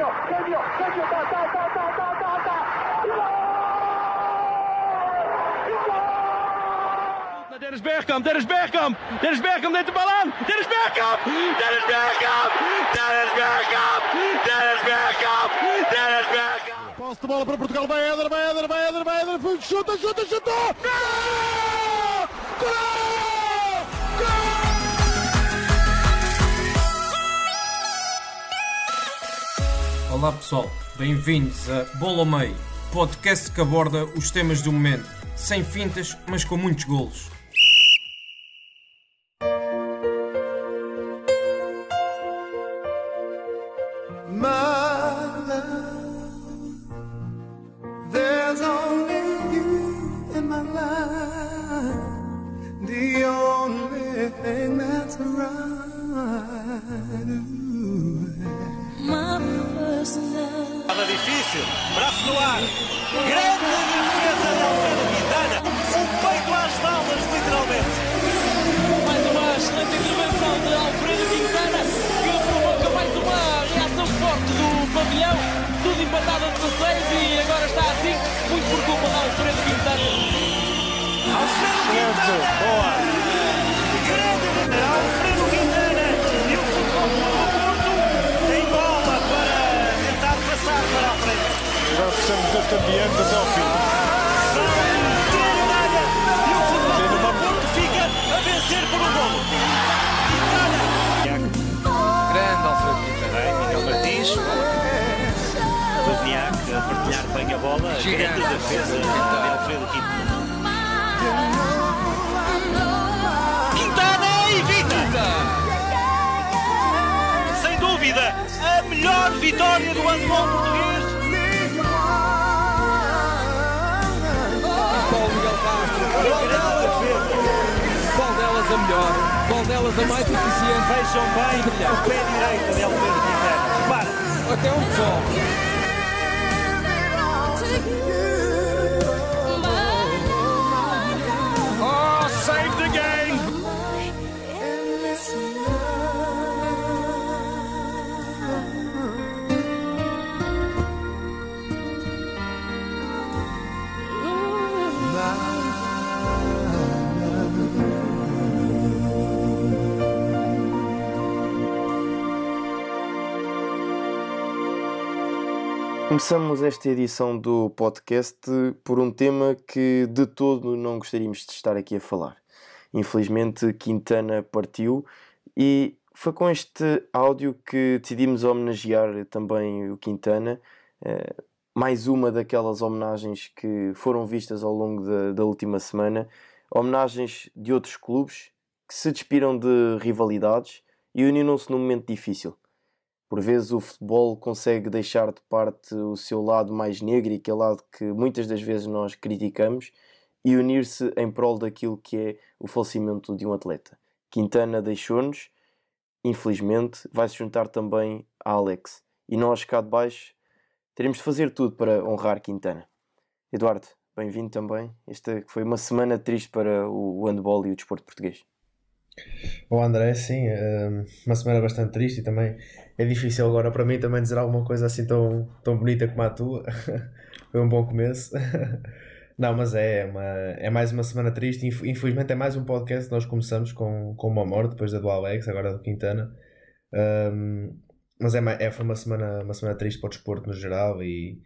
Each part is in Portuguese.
genio, genio, genio, ta, ta, ta, ta, ta, ta, ta. Dennis Bergkamp, Dennis Bergkamp, Dennis Bergkamp neemt de bal aan. Dennis Bergkamp, Dennis Bergkamp, Dennis Bergkamp, Dennis Bergkamp, Dennis Bergkamp. Posse de bola para Portugal, vai Éder, vai Éder, vai Éder, vai Éder, chuta, chuta, chuta! Gol! Gol! Olá pessoal, bem-vindos a Bola ao Meio, podcast que aborda os temas do momento, sem fintas, mas com muitos golos. Ambiente até ao fim. Tira área e o futebol do Porto fica a vencer por um golo. Grande Alfredo. Bem, Miguel Martins. Bagnac a partilhar bem a bola. Grande defesa de Alfredo Quintana. Quintana evita! Sem dúvida, a melhor vitória do handball português. Melhor? Qual delas a mais eficiente? Vejam bem o pé direito de Quintana. Repara, Até um sol. Começamos esta edição do podcast por um tema que de todo não gostaríamos de estar aqui a falar. Infelizmente, Quintana partiu e foi com este áudio que decidimos homenagear também o Quintana. Eh, mais uma daquelas homenagens que foram vistas ao longo da, da última semana. Homenagens de outros clubes que se despiram de rivalidades e uniram-se num momento difícil. Por vezes o futebol consegue deixar de parte o seu lado mais negro e aquele lado que muitas das vezes nós criticamos e unir-se em prol daquilo que é o falecimento de um atleta. Quintana deixou-nos, infelizmente, vai se juntar também a Alex. E nós cá de baixo teremos de fazer tudo para honrar Quintana. Eduardo, bem-vindo também. Esta foi uma semana triste para o handball e o desporto português. O André, sim, hum, uma semana bastante triste e também é difícil agora para mim também dizer alguma coisa assim tão, tão bonita como a tua. Foi um bom começo. Não, mas é, uma, é mais uma semana triste. Inf- Infelizmente é mais um podcast nós começamos com, com uma morte, depois da do Alex, agora do Quintana. Hum, mas é, é, foi uma semana, uma semana triste para o desporto no geral e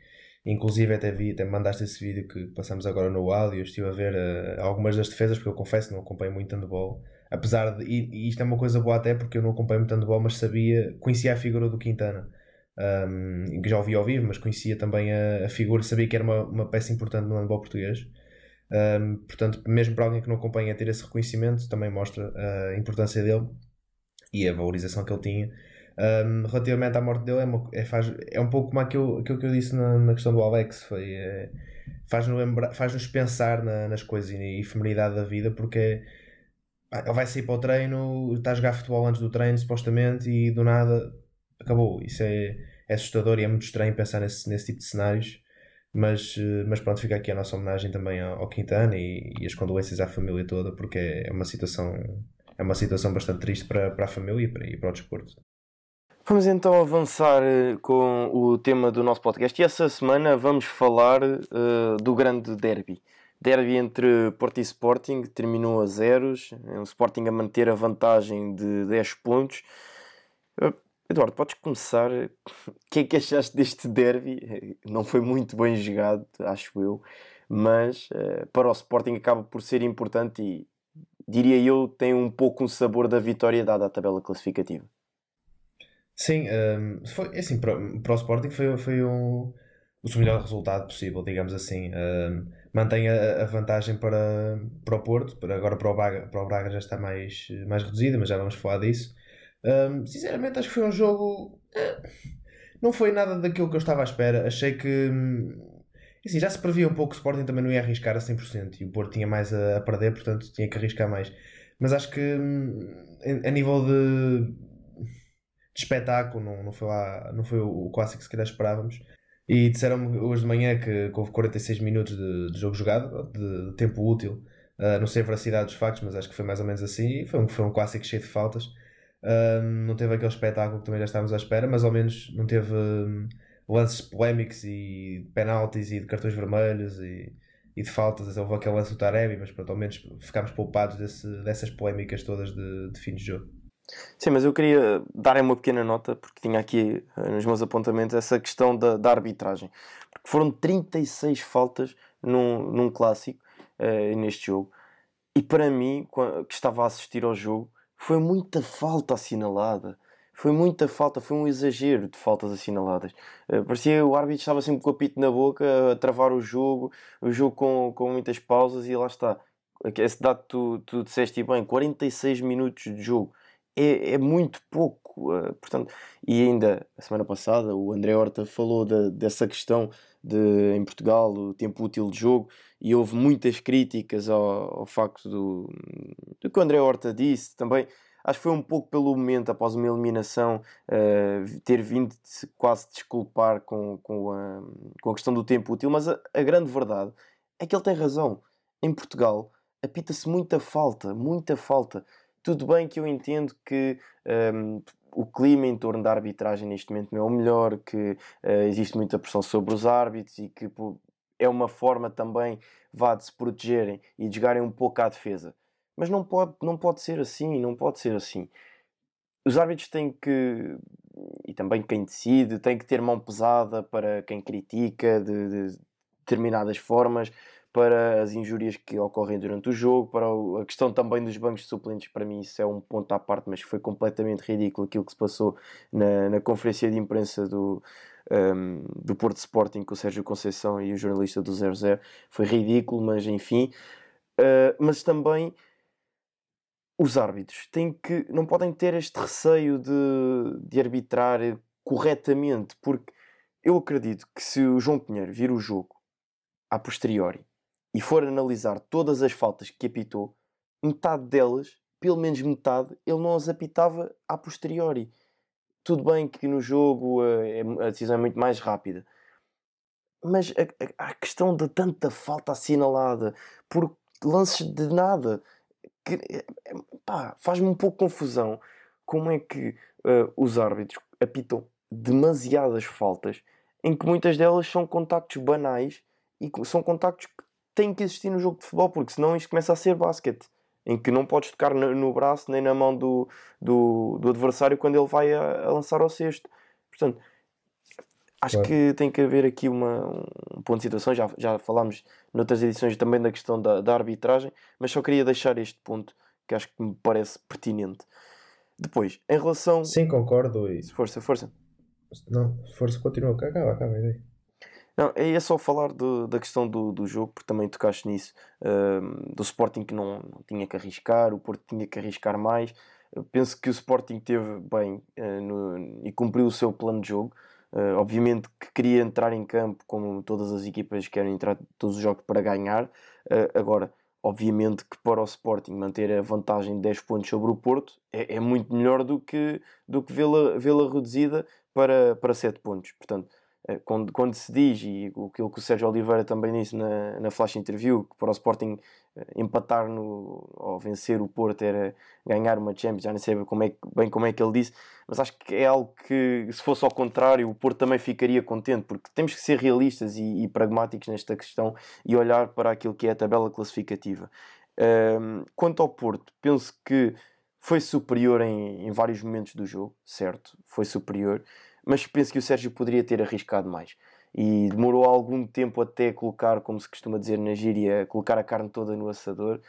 inclusive até vi, até mandaste esse vídeo que passamos agora no áudio, estive a ver eh, algumas das defesas, porque eu confesso não acompanho muito handball. Apesar de, e, isto é uma coisa boa até porque eu não acompanho muito handball, mas sabia, conhecia a figura do Quintana. Um, que já ouvi ao vivo, mas conhecia também a, a figura, sabia que era uma, uma peça importante no handball português. Um, portanto, mesmo para alguém que não acompanha ter esse reconhecimento, também mostra a importância dele e a valorização que ele tinha. Um, relativamente à morte dele, é, uma- é, faz, é um pouco como aquilo, aquilo que eu disse na, na questão do Alex: foi, é, faz-nos faz-nos pensar na- nas coisas e na efemeridade da vida, porque ah, ele vai sair para o treino, está a jogar futebol antes do treino, supostamente, e do nada acabou. Isso é, é assustador e é muito estranho pensar nesse, nesse tipo de cenários. Mas, eh, mas pronto, fica aqui a nossa homenagem também ao, Quintana e, e as condolências à família toda, porque é uma situação, é uma situação bastante triste para, para a família e para, e para o desporto. Vamos então avançar eh, com o tema do nosso podcast e essa semana vamos falar uh, do grande derby. Derby entre Porto e Sporting terminou a zeros, o Sporting a manter a vantagem de 10 pontos. Uh, Eduardo, podes começar. O que é que achaste deste derby? Não foi muito bem jogado, acho eu, mas uh, para o Sporting acaba por ser importante e diria eu tem um pouco um sabor da vitória dada à tabela classificativa. Sim, um, foi, assim, para, para o Sporting foi, foi um, o seu melhor resultado possível, digamos assim. Um, mantém a, a, vantagem para, para o Porto, para, agora para o, Braga, para o Braga já está mais, mais reduzida, mas já vamos falar disso. Um, sinceramente, acho que foi um jogo. Eh, não foi nada daquilo que eu estava à espera. Achei que. Hum, assim, já se previa um pouco que o Sporting também não ia arriscar a 100% e o Porto tinha mais a, a perder, portanto tinha que arriscar mais. Mas acho que hum, a nível de de espetáculo, não, não foi, lá, não foi o, o clássico que se calhar esperávamos. E disseram-me hoje de manhã que, houve 46 minutos de, de jogo jogado, de, de tempo útil. Uh, não sei a veracidade dos factos, mas acho que foi mais ou menos assim. Foi um, foi um clássico cheio de faltas. Uh, não teve aquele espetáculo que também já estávamos à espera, mas ao menos não teve um, lances polémicos e penaltis e de cartões vermelhos e, e de faltas. Houve aquele lance do Taremi, mas pronto, ao menos ficámos poupados desse, dessas polémicas todas de, de fim de jogo. Sim, mas eu queria dar uma pequena nota, porque tinha aqui eh, nos meus apontamentos essa questão da, da arbitragem. Porque foram 36 faltas num, num clássico, uh, neste jogo. E para mim, que estava a assistir ao jogo, foi muita falta assinalada. Foi muita falta, foi um exagero de faltas assinaladas. Uh, parecia o árbitro estava sempre com o apito na boca, a travar o jogo, o jogo com, com muitas pausas, e lá está. Esse dado tu, tu disseste bem, 46 minutos de jogo é, é muito pouco. Uh, portanto, e ainda a semana passada o André Horta falou de, dessa questão de em Portugal o tempo útil de jogo e houve muitas críticas ao, ao facto do, do que o André Horta disse também. Acho que foi um pouco pelo momento, após uma eliminação, uh, ter vindo de quase desculpar com, com, a, com a questão do tempo útil, mas a, a grande verdade é que ele tem razão. Em Portugal apita-se muita falta, muita falta. Tudo bem que eu entendo que um, o clima em torno da arbitragem neste momento não é o melhor, que uh, existe muita pressão sobre os árbitros e que pô, é uma forma também vá de se protegerem e de jogarem um pouco à defesa. Mas não pode, não pode ser assim, não pode ser assim. Os árbitros têm que, e também quem decide, tem que ter mão pesada para quem critica de, de determinadas formas, para as injúrias que ocorrem durante o jogo, para a questão também dos bancos de suplentes, para mim isso é um ponto à parte, mas foi completamente ridículo aquilo que se passou na, na conferência de imprensa do, um, do Porto Sporting com o Sérgio Conceição e o jornalista do 00. Foi ridículo, mas enfim. Uh, mas também os árbitros têm que, não podem ter este receio de, de arbitrar corretamente, porque eu acredito que se o João Pinheiro vir o jogo a posteriori e for analisar todas as faltas que apitou, metade delas, pelo menos metade, ele não as apitava a posteriori. Tudo bem que no jogo uh, a decisão é muito mais rápida, mas a, a, a, questão de tanta falta assinalada por lances de nada que, eh, faz-me um pouco confusão como é que uh, os árbitros apitam demasiadas faltas em que muitas delas são contactos banais e são contactos que tem que existir no jogo de futebol, porque senão isto começa a ser basquete, em que não podes tocar no, no braço nem na mão do, do, do, adversário quando ele vai a, a lançar ao cesto. Portanto, acho claro. que tem que haver aqui uma, um ponto de situação. Já, já falámos noutras edições também da questão da, da arbitragem, mas só queria deixar este ponto que acho que me parece pertinente. Depois, em relação. Sim, concordo. E... Força, força. Não, força, continua. Acaba, acaba a ideia. Não, é só falar do, da questão do, do jogo, porque também tocaste nisso, uh, do Sporting que não, não, tinha que arriscar, o Porto tinha que arriscar mais. Eu penso que o Sporting teve bem uh, no, e cumpriu o seu plano de jogo. Uh, obviamente que queria entrar em campo, como todas as equipas querem entrar todos os jogos para ganhar. Uh, agora, obviamente que para o Sporting manter a vantagem de 10 pontos sobre o Porto é, é muito melhor do que, do que vê-la vê reduzida para, para 7 pontos. Portanto, eh, quando, quando se diz, e aquilo que o Sérgio Oliveira também disse na, na flash interview, que para o Sporting eh, empatar no, ou vencer o Porto era ganhar uma Champions, já não sei como é, bem como é que ele disse, mas acho que é algo que, se fosse ao contrário, o Porto também ficaria contente, porque temos que ser realistas e, e pragmáticos nesta questão e olhar para aquilo que é a tabela classificativa. Um, quanto ao Porto, penso que foi superior em, em vários momentos do jogo, certo? Foi superior mas penso que o Sérgio poderia ter arriscado mais. E demorou algum tempo até colocar, como se costuma dizer na gíria, colocar a carne toda no assador.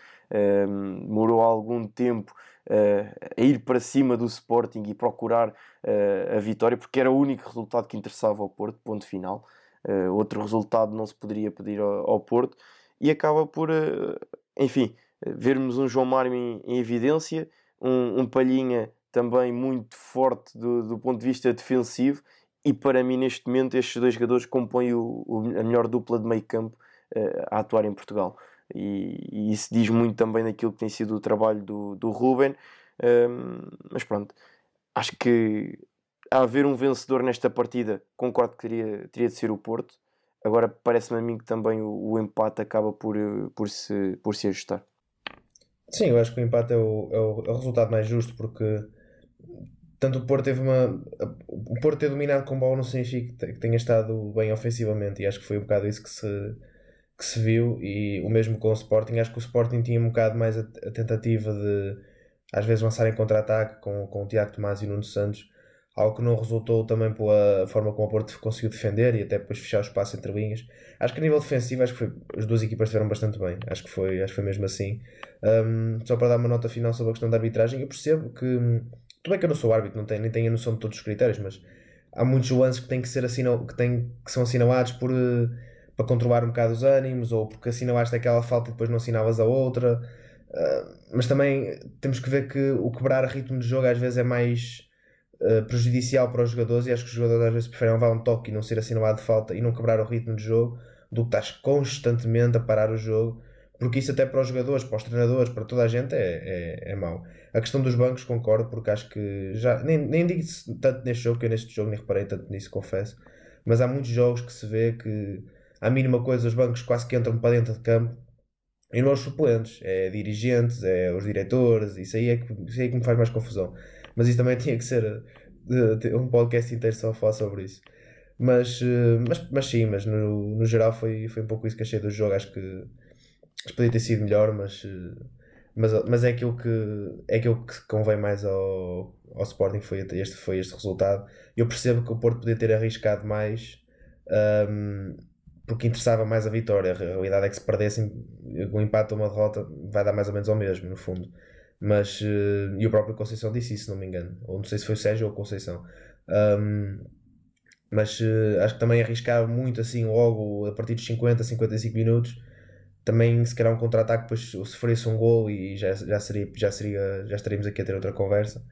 Um, demorou algum tempo uh, a ir para cima do Sporting e procurar uh, a vitória, porque era o único resultado que interessava ao Porto, ponto final. Uh, outro resultado não se poderia pedir ao, ao Porto. E acaba por, enfim, vermos um João Mário em, em evidência, um, um Palhinha também muito forte do, do ponto de vista defensivo. E para mim neste momento estes dois jogadores compõem o, o a melhor dupla de meio campo uh, a atuar em Portugal. E, e, isso diz muito também daquilo que tem sido o trabalho do, do Ruben. Um, mas pronto acho que a haver um vencedor nesta partida concordo que teria, teria de ser o Porto. Agora parece-me a mim que também o, o, empate acaba por, por, se, por se ajustar. Sim, eu acho que o empate é o, é o, é o resultado mais justo porque tanto o Porto teve uma. O Porto ter dominado com bola não significa que tenha estado bem ofensivamente, e acho que foi um bocado isso que se, que se viu. E o mesmo com o Sporting, acho que o Sporting tinha um bocado mais a, a tentativa de às vezes lançar em contra-ataque com, com o Tiago Tomás e o Nuno Santos, algo que não resultou também pela forma como o Porto conseguiu defender e até depois fechar o espaço entre linhas. Acho que a nível defensivo, acho que foi, as duas equipas estiveram bastante bem, acho que foi, acho que foi mesmo assim. Um, só para dar uma nota final sobre a questão da arbitragem, eu percebo que tudo bem que eu não sou árbitro, não tenho, nem tenho a noção de todos os critérios, mas há muitos lances que têm que ser assinal, que, que são assinalados por, uh, para controlar um bocado os ânimos, ou porque assinalaste aquela falta e depois não assinalas a outra. Uh, mas também temos que ver que o quebrar ritmo de jogo às vezes é mais uh, prejudicial para os jogadores e acho que os jogadores às vezes preferem levar um toque e não ser assinalado de falta e não quebrar o ritmo de jogo do que estás constantemente a parar o jogo porque isso até para os jogadores, para os treinadores, para toda a gente é, é, é mau. A questão dos bancos concordo, porque acho que já nem, nem digo tanto neste jogo, que eu neste jogo nem reparei tanto nisso, confesso, mas há muitos jogos que se vê que a mínima coisa os bancos quase que entram para dentro de campo e não os suplentes, é dirigentes, é os diretores, isso aí é que, isso aí é que me faz mais confusão. Mas isso também tinha que ser uh, um podcast inteiro só a falar sobre isso. Mas, uh, mas, mas sim, mas no, no geral foi, foi um pouco isso que achei do jogo. Acho que podia ter sido melhor, mas, eh, mas, mas é aquilo que é aquilo que convém mais ao, ao Sporting foi este, foi este resultado. Eu percebo que o Porto podia ter arriscado mais um, porque interessava mais a vitória. A realidade é que se perdessem um empate ou uma derrota vai dar mais ou menos ao mesmo, no fundo. Mas uh, e o próprio Conceição disse isso, se não me engano. Ou não sei se foi o Sérgio ou o Conceição. Um, mas uh, acho que também arriscar muito assim logo a partir dos 50, 55 minutos também se calhar um contra-ataque depois sofresse um gol e já, já, seria, já, seria, já estaríamos aqui a ter outra conversa.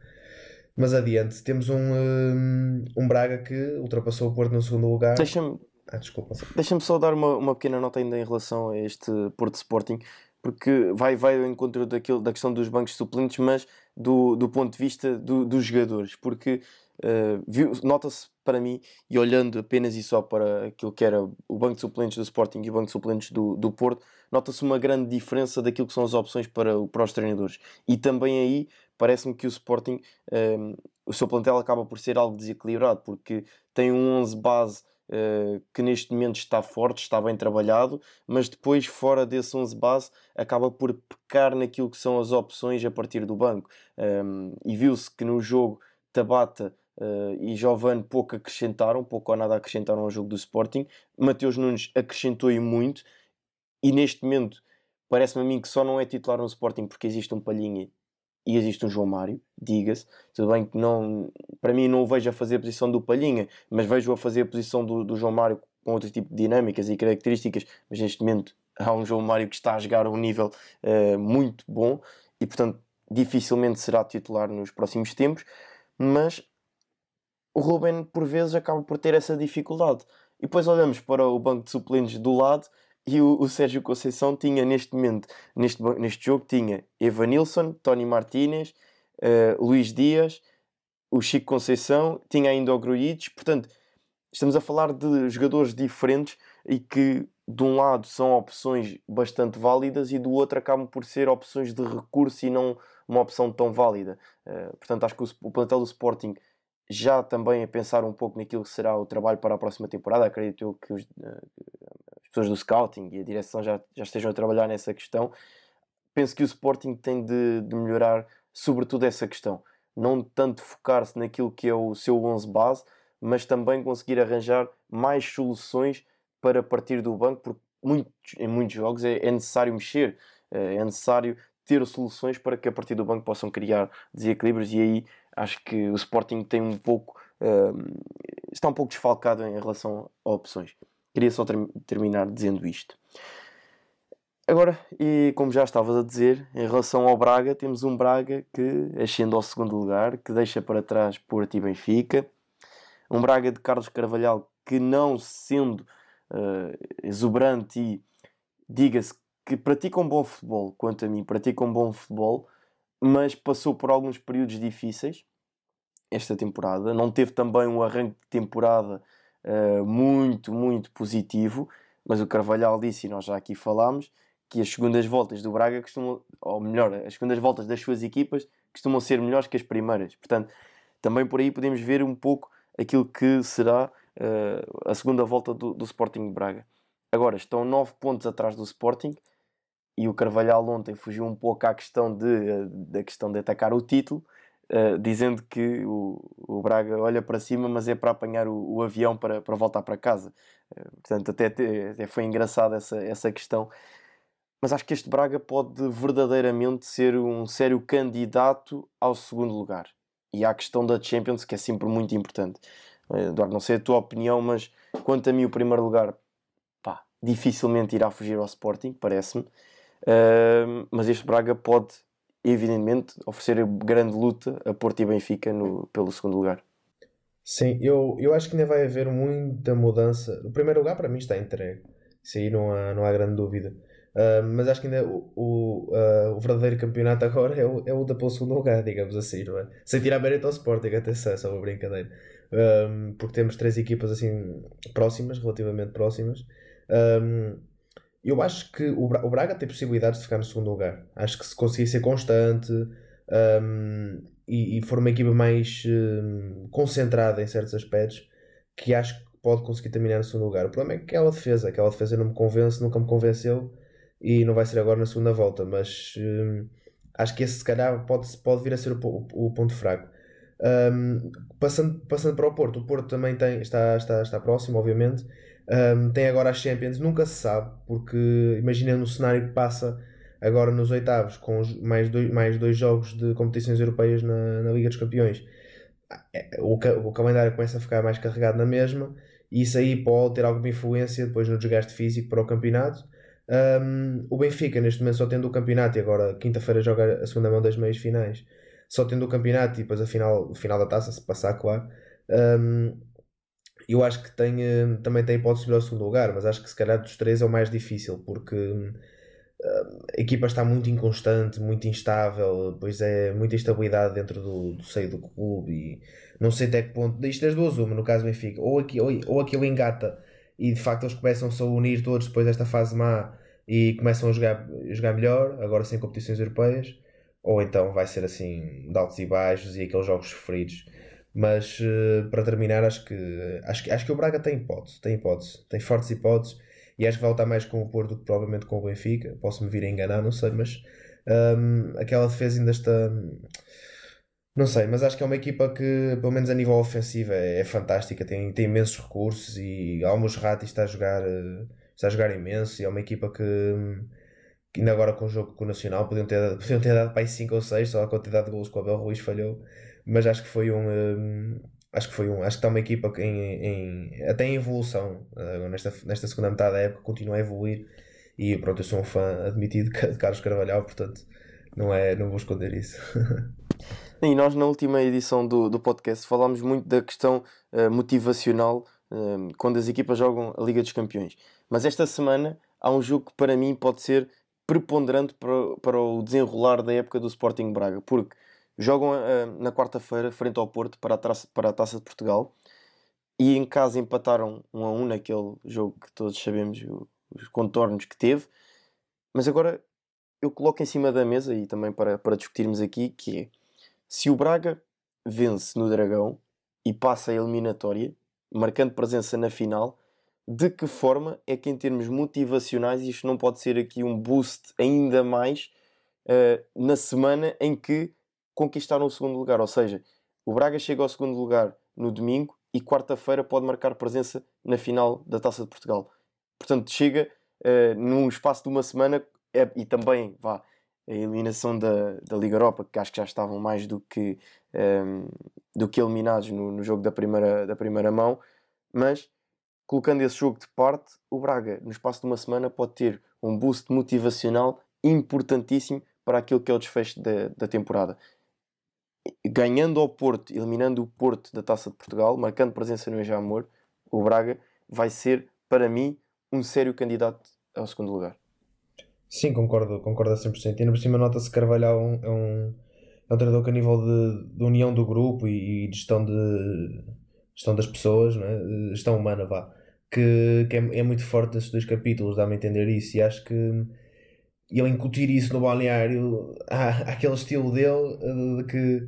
Mas adiante, temos um, um, um Braga que ultrapassou o Porto no segundo lugar. Deixa-me ah, desculpa. Deixa-me só dar uma, uma pequena nota ainda em relação a este Porto Sporting, porque vai, vai ao encontro daquilo, da questão dos bancos suplentes, mas do, do ponto de vista do, dos jogadores, porque uh, nota-se para mim, e olhando apenas e só para aquilo que era o banco de suplentes do Sporting e o banco de suplentes do, do Porto, nota-se uma grande diferença daquilo que são as opções para, para os treinadores. E também aí parece-me que o Sporting, um, o seu plantel acaba por ser algo desequilibrado, porque tem um 11 base uh, que neste momento está forte, está bem trabalhado, mas depois, fora desse 11 base, acaba por pecar naquilo que são as opções a partir do banco. Um, e viu-se que no jogo Tabata Uh, e Giovanni pouco acrescentaram, pouco ou nada acrescentaram ao jogo do Sporting. Mateus Nunes acrescentou e muito, e neste momento parece-me a mim que só não é titular no Sporting porque existe um Palhinha e existe um João Mário, diga-se. Tudo bem que não, para mim não o vejo a fazer a posição do Palhinha, mas vejo a fazer a posição do, do João Mário com outro tipo de dinâmicas e características. Mas neste momento há um João Mário que está a jogar a um nível uh, muito bom e, portanto, dificilmente será titular nos próximos tempos. Mas o Ruben por vezes acaba por ter essa dificuldade. E depois olhamos para o banco de suplentes do lado e o, o Sérgio Conceição tinha neste momento, neste, neste jogo, tinha Evanilson, Tony Martínez, uh, Luís Dias, o Chico Conceição, tinha ainda o Gruites, portanto, estamos a falar de jogadores diferentes e que de um lado são opções bastante válidas e do outro acabam por ser opções de recurso e não uma opção tão válida. Uh, portanto, acho que o, o plantel do Sporting já também a pensar um pouco naquilo que será o trabalho para a próxima temporada. Acredito eu que os, uh, as pessoas do scouting e a direção já, já estejam a trabalhar nessa questão. Penso que o Sporting tem de, de melhorar, sobretudo, essa questão. Não tanto focar-se naquilo que é o seu 11 base, mas também conseguir arranjar mais soluções para partir do banco, porque muitos, em muitos jogos é, é necessário mexer, eh, é necessário ter soluções para que a partir do banco possam criar desequilíbrios e aí acho que o Sporting tem um pouco uh, está um pouco desfalcado em relação a opções. Queria só ter, terminar dizendo isto. Agora, e como já estavas a dizer, em relação ao Braga, temos um Braga que ascende ao segundo lugar, que deixa para trás Porto e Benfica. Um Braga de Carlos Carvalhal que não sendo uh, exuberante e diga-se que pratica um bom futebol, quanto a mim, pratica um bom futebol, mas passou por alguns períodos difíceis esta temporada. Não teve também um arranque de temporada uh, muito, muito positivo, mas o Carvalhal disse, e nós já aqui falámos, que as segundas voltas do Braga costumam, ou melhor, as segundas voltas das suas equipas costumam ser melhores que as primeiras. Portanto, também por aí podemos ver um pouco aquilo que será uh, a segunda volta do, do Sporting Braga. Agora, estão 9 pontos atrás do Sporting e o Carvalhal ontem fugiu um pouco à questão de, uh, da questão de atacar o título, uh, dizendo que o, o, Braga olha para cima, mas é para apanhar o, o avião para, para voltar para casa. portanto, até, até foi engraçada essa, essa questão. Mas acho que este Braga pode verdadeiramente ser um sério candidato ao segundo lugar. E há a questão da Champions, que é sempre muito importante. Eh, Eduardo, não sei a tua opinião, mas quanto a mim, o primeiro lugar, pá, dificilmente irá fugir ao Sporting, parece-me. Mas este Braga pode, evidentemente, oferecer grande luta a Porto e Benfica no, pelo segundo lugar. Sim, eu, eu acho que ainda vai haver muita mudança. O primeiro lugar, para mim, está entregue. Isso aí não há, não há grande dúvida. Uh, mas acho que ainda o, o, uh, o verdadeiro campeonato agora é o, é o da pelo segundo lugar, digamos assim, não é? Sem tirar mérito ao Sporting, atenção, é só uma brincadeira um, porque temos três equipas assim próximas, relativamente próximas. Um, eu acho que o, Bra o Braga tem possibilidades de ficar no segundo lugar. Acho que se conseguir ser constante um, e, e, for uma equipa mais concentrada em certos aspectos, que acho que pode conseguir terminar no segundo lugar. O problema é que aquela defesa, aquela defesa não me convence, nunca me convenceu e não vai ser agora na segunda volta, mas acho que esse se calhar pode, pode vir a ser o, o, o ponto fraco. Um, passando, passando para o Porto, o Porto também tem, está, está, está próximo, obviamente. Um, tem agora as Champions, nunca se sabe, porque imagina no cenário que passa agora nos oitavos, com mais dois, mais dois jogos de competições europeias na, na Liga dos Campeões. É, o, o calendário começa a ficar mais carregado na mesma, e isso aí pode ter alguma influência depois no desgaste físico para o campeonato. Um, o Benfica, neste momento, só tendo o campeonato e agora quinta-feira joga a segunda mão das meias finais só tendo o campeonato e depois a final, o final da taça, se passar, claro. Um, eu acho que tem, hum, também tem hipótese de subir ao segundo lugar, mas acho que se calhar dos três é o mais difícil, porque uh, a equipa está muito inconstante, muito instável, pois é muita instabilidade dentro do, do seio do clube e não sei até que ponto. Isto das duas, uma, no caso Benfica, ou, aqui, ou, ou aquilo engata e de facto eles começam-se a unir todos depois desta fase má e começam a jogar, a jogar melhor, agora sem competições europeias ou então vai ser assim de altos e baixos e aqueles jogos sofridos. Mas uh, para terminar, acho que, acho, que, acho que o Braga tem hipótese, tem hipótese, tem fortes hipóteses e acho que vai lutar mais com o Porto do que provavelmente com o Benfica. Posso-me vir a enganar, não sei, mas um, aquela defesa ainda está. Não sei, mas acho que é uma equipa que, pelo menos a nível ofensivo, é, é fantástica, tem, tem imensos recursos e Almos Rati está a jogar, eh, está a jogar imenso e é uma equipa que ainda agora com o jogo com o Nacional podiam ter, podiam ter dado para aí 5 ou 6, só a quantidade de golos que o Abel Ruiz falhou, mas acho que foi um, um acho que foi um, acho que está uma equipa em, em até em evolução. Uh, nesta, nesta segunda metade da época, continua a evoluir. E pronto, eu sou um fã admitido de Carlos Carvalhal, portanto não, é, não vou esconder isso. e nós na última edição do, do podcast falámos muito da questão uh, motivacional uh, quando as equipas jogam a Liga dos Campeões, mas esta semana há um jogo que para mim pode ser preponderante para, para o desenrolar da época do Sporting Braga, porque jogam uh, na quarta-feira frente ao Porto para a, traça, para a Taça de Portugal e em casa empataram 1 a 1 naquele jogo que todos sabemos os contornos que teve. Mas agora eu coloco em cima da mesa e também para, para discutirmos aqui que é se o Braga vence no Dragão e passa a eliminatória, marcando presença na final, de que forma é que em termos motivacionais isto não pode ser aqui um boost ainda mais uh, na semana em que conquistaram o segundo lugar? Ou seja, o Braga chega ao segundo lugar no domingo e quarta-feira pode marcar presença na final da Taça de Portugal. Portanto, chega uh, num espaço de uma semana é, e também vá a eliminação da, da Liga Europa, que acho que já estavam mais do que, um, ehm, do que eliminados no, no jogo da primeira, da primeira mão, mas colocando esse jogo de parte, o Braga, no espaço de uma semana, pode ter um boost motivacional importantíssimo para aquilo que é o desfecho da, da temporada. Ganhando ao Porto, eliminando o Porto da Taça de Portugal, marcando presença no Ejamor, o Braga vai ser, para mim, um sério candidato ao segundo lugar. Sim, concordo, concordo a 100%. E ainda por cima nota-se que Carvalhal é um, é um, é um treinador que a nível de, de união do grupo e, de gestão, de, gestão das pessoas, não é? gestão humana, vá, que, que é, é muito forte nesses dois capítulos, dá-me a entender isso. E acho que ele incutir isso no balneário, aquele estilo dele de que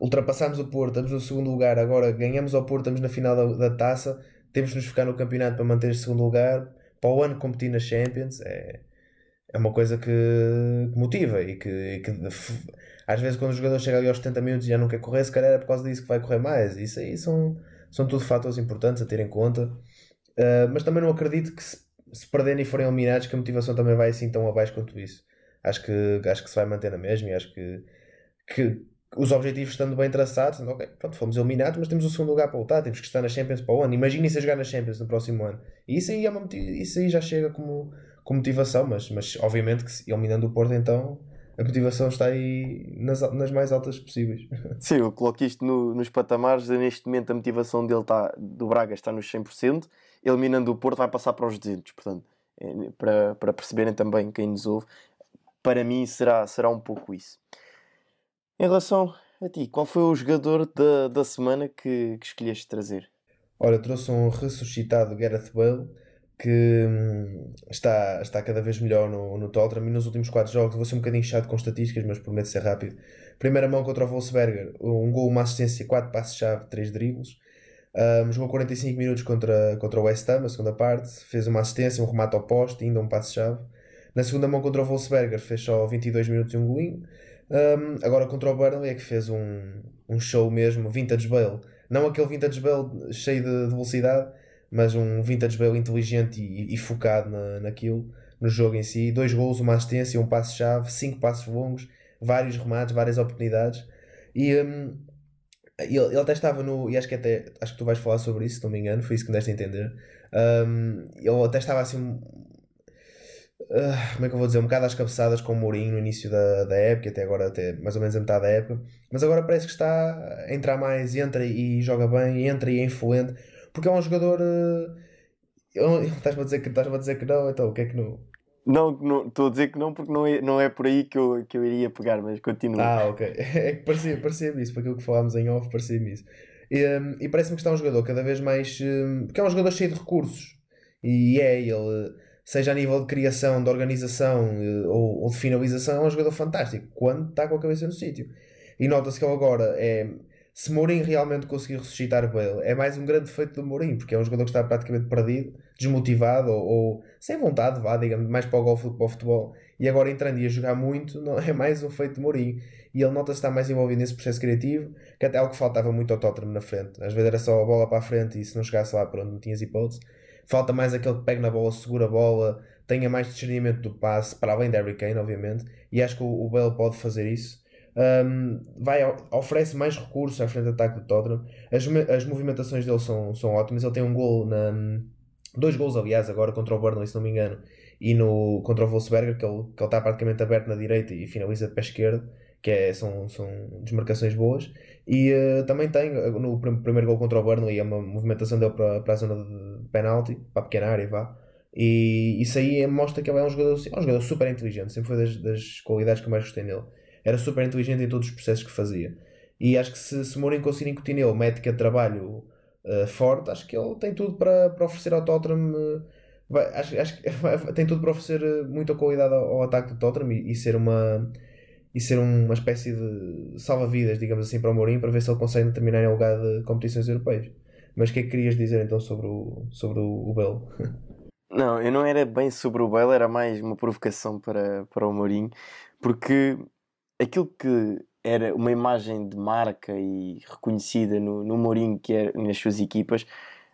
ultrapassamos o Porto, estamos no segundo lugar, agora ganhamos ao Porto, estamos na final da, da taça, temos de nos ficar no campeonato para manter este segundo lugar, para o ano competir na Champions, é, é uma coisa que, que motiva e que, e que, às vezes quando o jogador chega ali aos 70 minutos e já não quer correr, se calhar é por causa disso que vai correr mais. Isso aí são, são tudo fatores importantes a ter em conta. Uh, mas também não acredito que se, se perderem e forem eliminados que a motivação também vai assim tão abaixo quanto isso. Acho que, acho que se vai manter na mesma e acho que, que os objetivos estando bem traçados, ok, pronto, fomos eliminados, mas temos o segundo lugar para lutar, temos que estar na Champions para o ano. Imaginem se jogar na Champions no próximo ano. E isso aí, é uma, isso aí já chega como, com motivação, mas, mas obviamente que eliminando o Porto, então a motivação está aí nas, nas mais altas possíveis. Sim, eu coloco isto no, nos patamares. Neste momento, a motivação dele está, do Braga está nos 100%, eliminando o Porto, vai passar para os 200%. Portanto, é, para, para perceberem também quem nos ouve, para mim será, será um pouco isso. Em relação a ti, qual foi o jogador da, da semana que, que escolheste trazer? Olha, trouxe um ressuscitado Gareth Bale que hum, está, está cada vez melhor no, no Tottenham e nos últimos 4 jogos vou ser um bocadinho chato com estatísticas, mas prometo ser rápido. Primeira mão contra o Wolfsberger, um gol, uma assistência, 4 passos-chave, 3 dribles. Um, jogou 45 minutos contra, contra o West Ham, a segunda parte, fez uma assistência, um remate ao poste, ainda um passo-chave. Na segunda mão contra o Wolfsberger fez só 22 minutos e um golinho. Um, agora contra o Burnley é que fez um, um show mesmo, vintage Bale. Não aquele vintage Bale cheio de, de velocidade, mas um vintage Bale inteligente e, e, focado na, naquilo, no jogo em si. Dois gols, uma assistência, um passo-chave, cinco passos longos, vários remates, várias oportunidades. E um, ele, ele até estava no. E acho que até. Acho que tu vais falar sobre isso, se não me engano, foi isso que me deste a entender. Um, ele até estava assim. Uh, como é que eu vou dizer? Um bocado às cabeçadas com o Mourinho no início da, da época, até agora, até mais ou menos a metade da época. Mas agora parece que está a entrar mais, entra e joga bem, entra e é influente porque é um jogador. Uh, estás-me a dizer que a dizer que não, então o que é que não? Não, estou a dizer que não porque não é, não é por aí que eu, que eu iria pegar, mas continua. Ah, ok. É que parecia, parecia-me isso, para aquilo que falámos em off, parecia-me isso. E, um, e parece-me que está um jogador cada vez mais. Um, porque é um jogador cheio de recursos. E é, ele, seja a nível de criação, de organização eh, ou, ou de finalização, é um jogador fantástico quando está com a cabeça no sítio. E nota-se que ele agora é se Mourinho realmente conseguir ressuscitar Bale, é mais um grande feito do Mourinho, porque é um jogador que está praticamente perdido, desmotivado ou, ou sem vontade, vá, digamos, mais para o golfe do que para o futebol, e agora entrando e a jogar muito, não, é mais um feito de Mourinho. E ele nota-se estar mais envolvido nesse processo criativo, que até algo que faltava muito ao Tottenham na frente. Às vezes era só a bola para a frente e se não chegasse lá, pronto, não tinhas hipótese. Falta mais aquele que pega na bola, segura a bola, tenha mais discernimento do passe, para além de Harry Kane, obviamente, e acho que o, o pode fazer isso um, vai, oferece mais recursos à frente de ataque do Tottenham. As, as movimentações dele são, são ótimas. Ele tem um gol, na, dois gols aliás, agora contra o Burnley, se não me engano, e no, contra o Wolfsberger, que ele, que ele está praticamente aberto na direita e finaliza de pé esquerdo, que é, são, são desmarcações boas. E uh, também tem no primeiro gol contra o Burnley, é uma movimentação dele para, para a zona de penalti, para a pequena área, vá. E isso aí mostra que ele é um jogador, é um jogador super inteligente, sempre foi das, das qualidades que eu mais gostei nele era super inteligente em todos os processos que fazia. E acho que se, se Mourinho conseguir incutir nele uma ética de trabalho uh, forte, acho que ele tem tudo para, para oferecer ao Tottenham. Uh, vai, acho, acho que tem tudo para oferecer muita qualidade ao, ao ataque do Tottenham e, e, ser uma e ser uma espécie de salva-vidas, digamos assim, para o Mourinho, para ver se ele consegue terminar em lugar de competições europeias. Mas o que é que querias dizer então sobre o, sobre o, o Bale? Não, eu não era bem sobre o Bale, era mais uma provocação para, para o Mourinho, porque aquilo que era uma imagem de marca e reconhecida no, no Mourinho, que era nas suas equipas,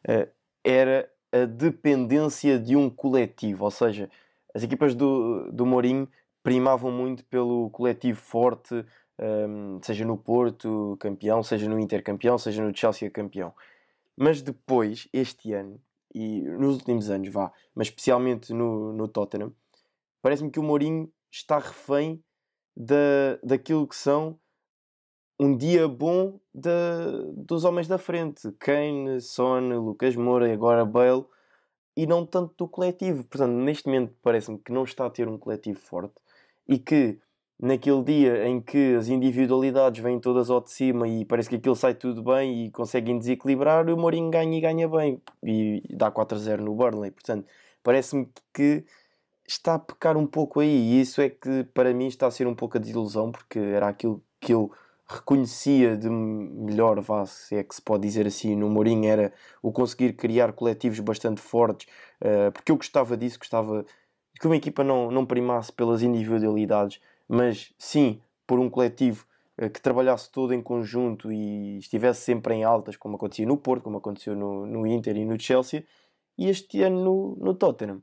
uh, era a dependência de um coletivo, ou seja, as equipas do, do Mourinho primavam muito pelo coletivo forte, um, ehm, seja no Porto campeão, seja no Inter campeão, seja no Chelsea campeão. Mas depois, este ano, e nos últimos anos, vá, mas especialmente no, no Tottenham, parece-me que o Mourinho está refém da, daquilo que são um dia bom da, dos homens da frente, Kane, Son, Lucas Moura e agora Bale, e não tanto do coletivo. Portanto, neste momento parece-me que não está a ter um coletivo forte e que naquele dia em que as individualidades vêm todas ao de cima e parece que aquilo sai tudo bem e conseguem desequilibrar, o Mourinho ganha e ganha bem e dá 4-0 no Burnley. Portanto, parece-me que está a pecar um pouco aí e isso é que para mim está a ser um pouco a desilusão porque era aquilo que eu reconhecia de melhor, vá, se é que se pode dizer assim, no Mourinho era o conseguir criar coletivos bastante fortes, uh, porque eu gostava disso, gostava que uma equipa não, não primasse pelas individualidades, mas sim por um coletivo uh, que trabalhasse todo em conjunto e estivesse sempre em altas, como acontecia no Porto, como aconteceu no, no Inter e no Chelsea, e este ano no, no Tottenham.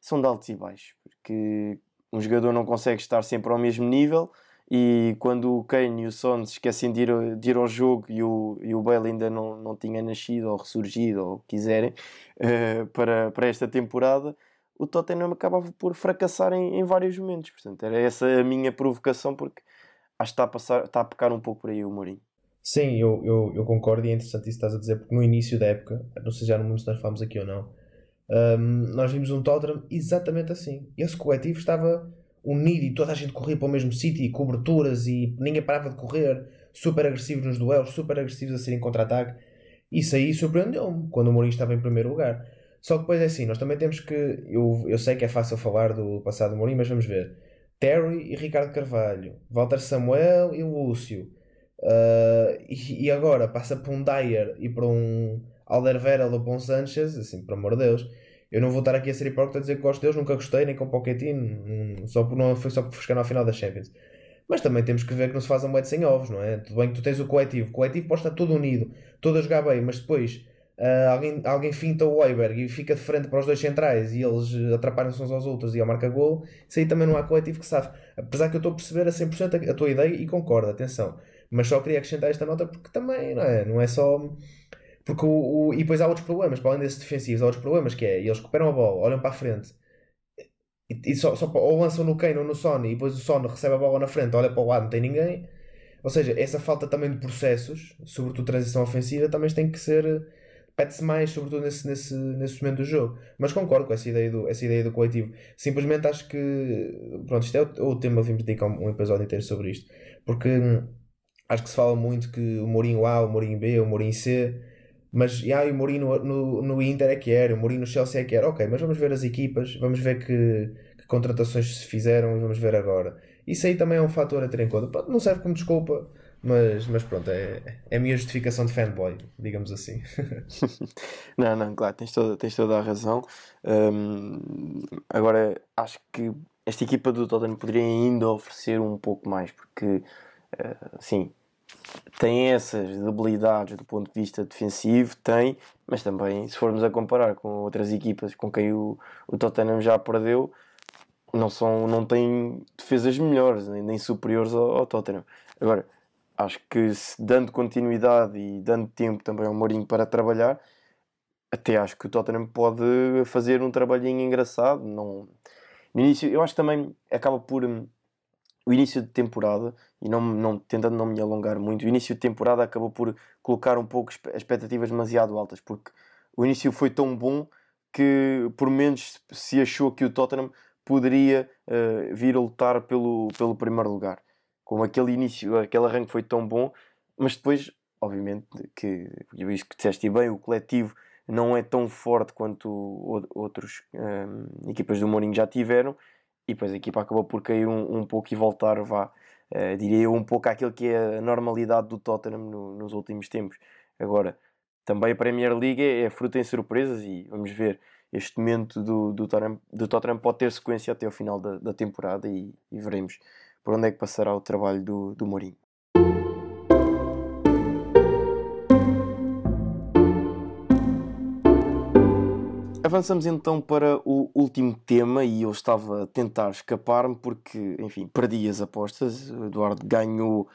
São de altos e baixos, porque um jogador não consegue estar sempre ao mesmo nível, e quando o Kane e o Son se esquecem de ir, de ir ao jogo e o, e o Bale ainda não, não tinha nascido ou ressurgido ou quiserem uh, para, para esta temporada, o Tottenham acabava por fracassar em, em vários momentos. Portanto, era essa a minha provocação, porque acho que está a, passar, está a pecar um pouco por aí o Mourinho. Sim, eu, eu, eu concordo e é interessante isso que estás a dizer, porque no início da época, não sei já no mundo se nós falamos aqui ou não, um, nós vimos um Tottenham exatamente assim. Esse coletivo estava unido e toda a gente corria para o mesmo sítio, e coberturas e ninguém parava de correr, super agressivos nos duelos, super agressivos a serem contra-ataque. Isso aí surpreendeu-me quando o Mourinho estava em primeiro lugar. Só que depois é assim, nós também temos que. Eu, eu sei que é fácil falar do passado do Mourinho, mas vamos ver. Terry e Ricardo Carvalho, Walter Samuel e Lúcio. Uh, e, e, agora passa para um Dyer e para um Alderweireld ou para um Sanchez, assim, por amor de Deus eu não vou estar aqui a ser hipócrita a dizer que gosto deles, nunca gostei, nem com o Pochettino, só por, não foi só por chegar ao final da Champions. Mas também temos que ver que não se faz um moed sem ovos, não é? Tudo bem que tu tens o coletivo, o coletivo pode estar todo unido, todo a jogar bem, mas depois uh, alguém, alguém finta o Weiberg e fica de frente para os dois centrais e eles atrapalham-se uns aos outros e ao marca gol, isso aí também não há coletivo que sabe. Apesar que eu estou a perceber a 100% a, a tua ideia e concordo, atenção. Mas só queria acrescentar esta nota porque também, não é? Não é só porque o, o, e depois há outros problemas, para além desses defensivos, há outros problemas que é, eles recuperam a bola, olham para a frente e, e só, só, ou lançam no Kane ou no Sony e depois o Sony recebe a bola na frente, olha para o lado, não tem ninguém. Ou seja, essa falta também de processos, sobretudo transição ofensiva, também tem que ser. pede-se mais, sobretudo nesse, nesse, nesse momento do jogo. Mas concordo com essa ideia do, essa ideia do coletivo. Simplesmente acho que. Pronto, isto é o, o tema, vimos dedicar um, um episódio inteiro sobre isto. Porque hum, acho que se fala muito que o Mourinho A, o Mourinho B, o Mourinho C mas ah, o Mourinho no, no Inter é que era, o Mourinho no Chelsea é que era. Ok, mas vamos ver as equipas, vamos ver que, que contratações se fizeram e vamos ver agora. Isso aí também é um fator a ter em conta. Não serve como desculpa, mas, mas pronto, é, é a minha justificação de fanboy, digamos assim. não, não, claro, tens toda, tens toda a razão. Um, agora, acho que esta equipa do Tottenham poderia ainda oferecer um pouco mais, porque, uh, sim, tem essas debilidades do ponto de vista defensivo, tem, mas também, se formos a comparar com outras equipas com quem o, o Tottenham já perdeu, não, são, não têm defesas melhores, nem, nem superiores ao, ao, Tottenham. Agora, acho que se dando continuidade e dando tempo também ao Mourinho para trabalhar, até acho que o Tottenham pode fazer um trabalhinho engraçado. Não... No início, eu acho que também acaba por o início de temporada, e não, não, tentando não me alongar muito, o início de temporada acabou por colocar um pouco as expectativas demasiado altas, porque o início foi tão bom que por menos se achou que o Tottenham poderia uh, vir a lutar pelo, pelo primeiro lugar. Como aquele início, aquele arranque foi tão bom, mas depois obviamente, que isso que disseste bem, o coletivo não é tão forte quanto outras um, equipas do Mourinho já tiveram, e depois a equipa acabou por cair um, um pouco e voltar, vá, uh, diria eu, um pouco àquilo que é a normalidade do Tottenham no, nos últimos tempos. Agora, também a Premier League é, é fruto em surpresas e vamos ver, este momento do, do, Tottenham, do Tottenham pode ter sequência até o final da, da temporada e, e, veremos por onde é que passará o trabalho do, do Mourinho. Avançamos então para o último tema e eu estava a tentar escapar-me porque, enfim, perdi as apostas. O Eduardo ganhou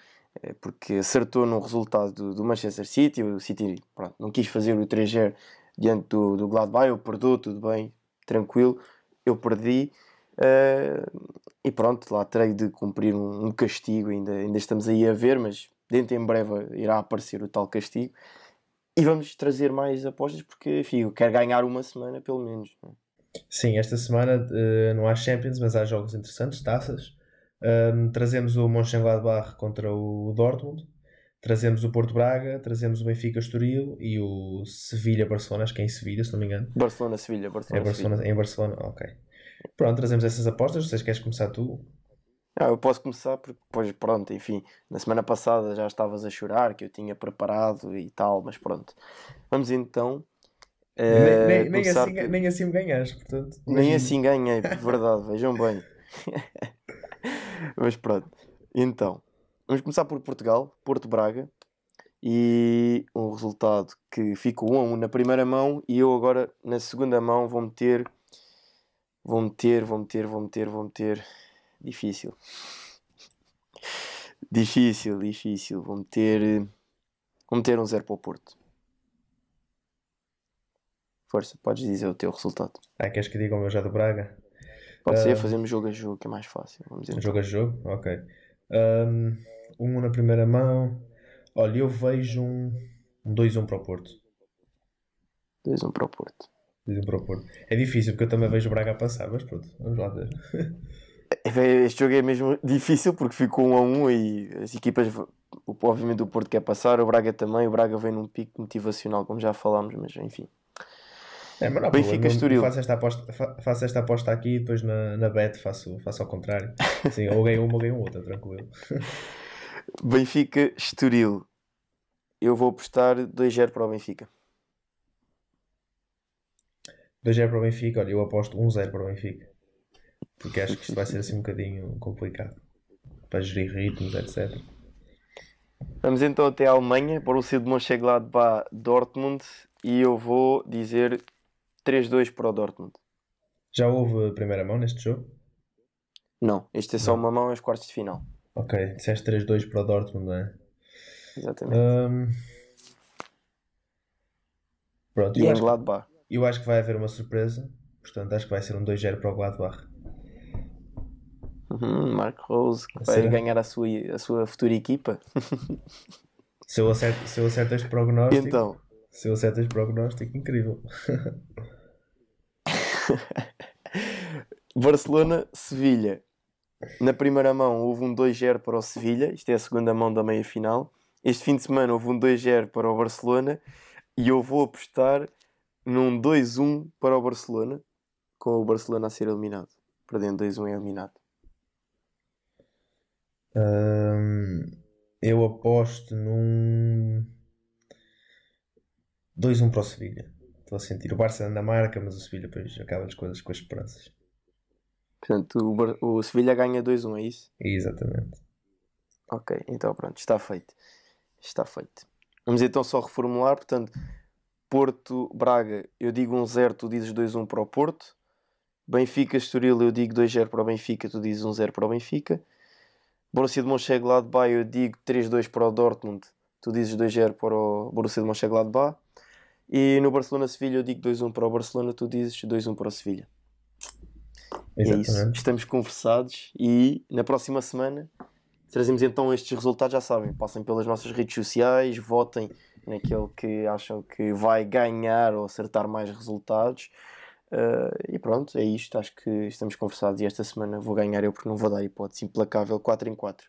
eh, porque acertou no resultado do, Manchester City. O City pronto, não quis fazer o 3-0 diante do, do Gladbach. Eu perdoou, tudo bem, tranquilo. Eu perdi. Uh, e pronto, lá terei de cumprir um, um, castigo. Ainda, ainda estamos aí a ver, mas dentro em breve irá aparecer o tal castigo. E vamos trazer mais apostas porque, enfim, eu quero ganhar uma semana pelo menos. É? Sim, esta semana uh, não há Champions, mas há jogos interessantes, taças. Um, trazemos o Mönchengladbach contra o Dortmund, trazemos o Porto Braga, trazemos o Benfica Estoril e o Sevilha-Barcelona, acho que é em Sevilha, se não me engano. Barcelona-Sevilha, Barcelona, é Barcelona, em Barcelona, ok. Pronto, trazemos essas apostas, vocês queres começar tu? Ah, eu posso começar porque depois, pronto, enfim, na semana passada já estavas a chorar que eu tinha preparado e tal, mas pronto. Vamos então. Nem, nem, assim, por... nem assim me ganhaste, portanto. Nem assim ganhei, verdade, vejam bem. mas pronto, então, vamos começar por Portugal, Porto Braga, e um resultado que ficou 1 a 1 na primeira mão, e eu agora na segunda mão vou meter. Vou meter, vou meter, vou meter, vou meter Difícil. Difícil, difícil. Vou meter. Vou meter um zero para o Porto. Força, podes dizer o teu resultado. Ah, queres que diga o meu já do Braga? Pode uh, ser, fazemos jogo a jogo, que é mais fácil. Vamos então. Jogo a jogo? Ok. Um, um na primeira mão. Olha, eu vejo um 2-1 um para o Porto. 2-1 para o Porto. 2-1 para o Porto. É difícil porque eu também vejo o Braga a passar, mas pronto, vamos lá ver. Este jogo é mesmo difícil porque ficou 1 um a 1 um e as equipas, obviamente o Porto quer passar, o Braga também, o Braga vem num pico motivacional, como já falámos, mas enfim. É, mas não, Benfica Estoril. Faço esta, aposta, faço esta aposta aqui e depois na, na bet faço, faço ao contrário. Sim, ou ganho uma ou ganho outra, tranquilo. Benfica Estoril. Eu vou apostar 2-0 para o Benfica. 2-0 para o Benfica, olha, eu aposto 1-0 para o Benfica porque acho que isto vai ser assim um bocadinho complicado para gerir ritmos, etc. Vamos então até a Alemanha, Borussia de Mönchengladbach Dortmund e eu vou dizer 3-2 para o Dortmund. Já houve a primeira mão neste jogo? Não, este é só não. uma mão aos quartos de final. Ok, disseste 3-2 para o Dortmund, não é? Exatamente. Um... Pronto, e em Gladbach. Eu acho que vai haver uma surpresa, portanto acho que vai ser um 2-0 para o Gladbach. Uhum, Mark Rose que vai ganhar a sua, a sua futura equipa. se, eu acerto, se eu acerto este prognóstico, então. se eu acerto este prognóstico, incrível. Barcelona-Sevilha. Na primeira mão houve um 2-0 para o Sevilha, isto é a segunda mão da meia final. Este fim de semana houve um 2-0 para o Barcelona e eu vou apostar num 2-1 para o Barcelona, com o Barcelona a ser eliminado. Perdendo 2-1 é eliminado eu aposto num 2-1 para o Sevilha. Estou a sentir. O Barça anda marca, mas o Sevilha depois acaba as coisas com as esperanças. Portanto, o, Bar o Sevilha ganha 2-1, é isso? Exatamente. Ok, então pronto, está feito. Está feito. Vamos então só reformular. Portanto, Porto, Braga, eu digo 1-0, tu dizes 2-1 para o Porto. Benfica, Estoril, eu digo 2-0 para o Benfica, tu dizes 1-0 para o Benfica. Borussia de Mönchengladbach eu digo 3-2 para o Dortmund, tu dizes 2-0 para o Borussia de Mönchengladbach. E no Barcelona-Sevilha eu digo 2-1 para o Barcelona, tu dizes 2-1 para o Sevilha. É isso. Estamos conversados e na próxima semana trazemos então estes resultados. Já sabem, passem pelas nossas redes sociais, votem naquele que acham que vai ganhar ou acertar mais resultados. Uh, e pronto, é isto. Acho que estamos conversados. E esta semana vou ganhar eu porque não vou dar hipótese implacável 4 em 4.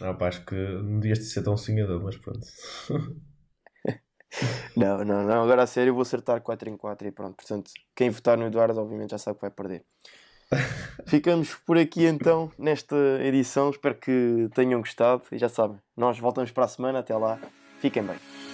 Não, pá, acho que não devias ser tão sonhador, mas pronto. Não, não, não. Agora a sério, eu vou acertar 4 em 4 e pronto. Portanto, quem votar no Eduardo, obviamente, já sabe que vai perder. Ficamos por aqui então nesta edição. Espero que tenham gostado. E já sabem, nós voltamos para a semana. Até lá, fiquem bem.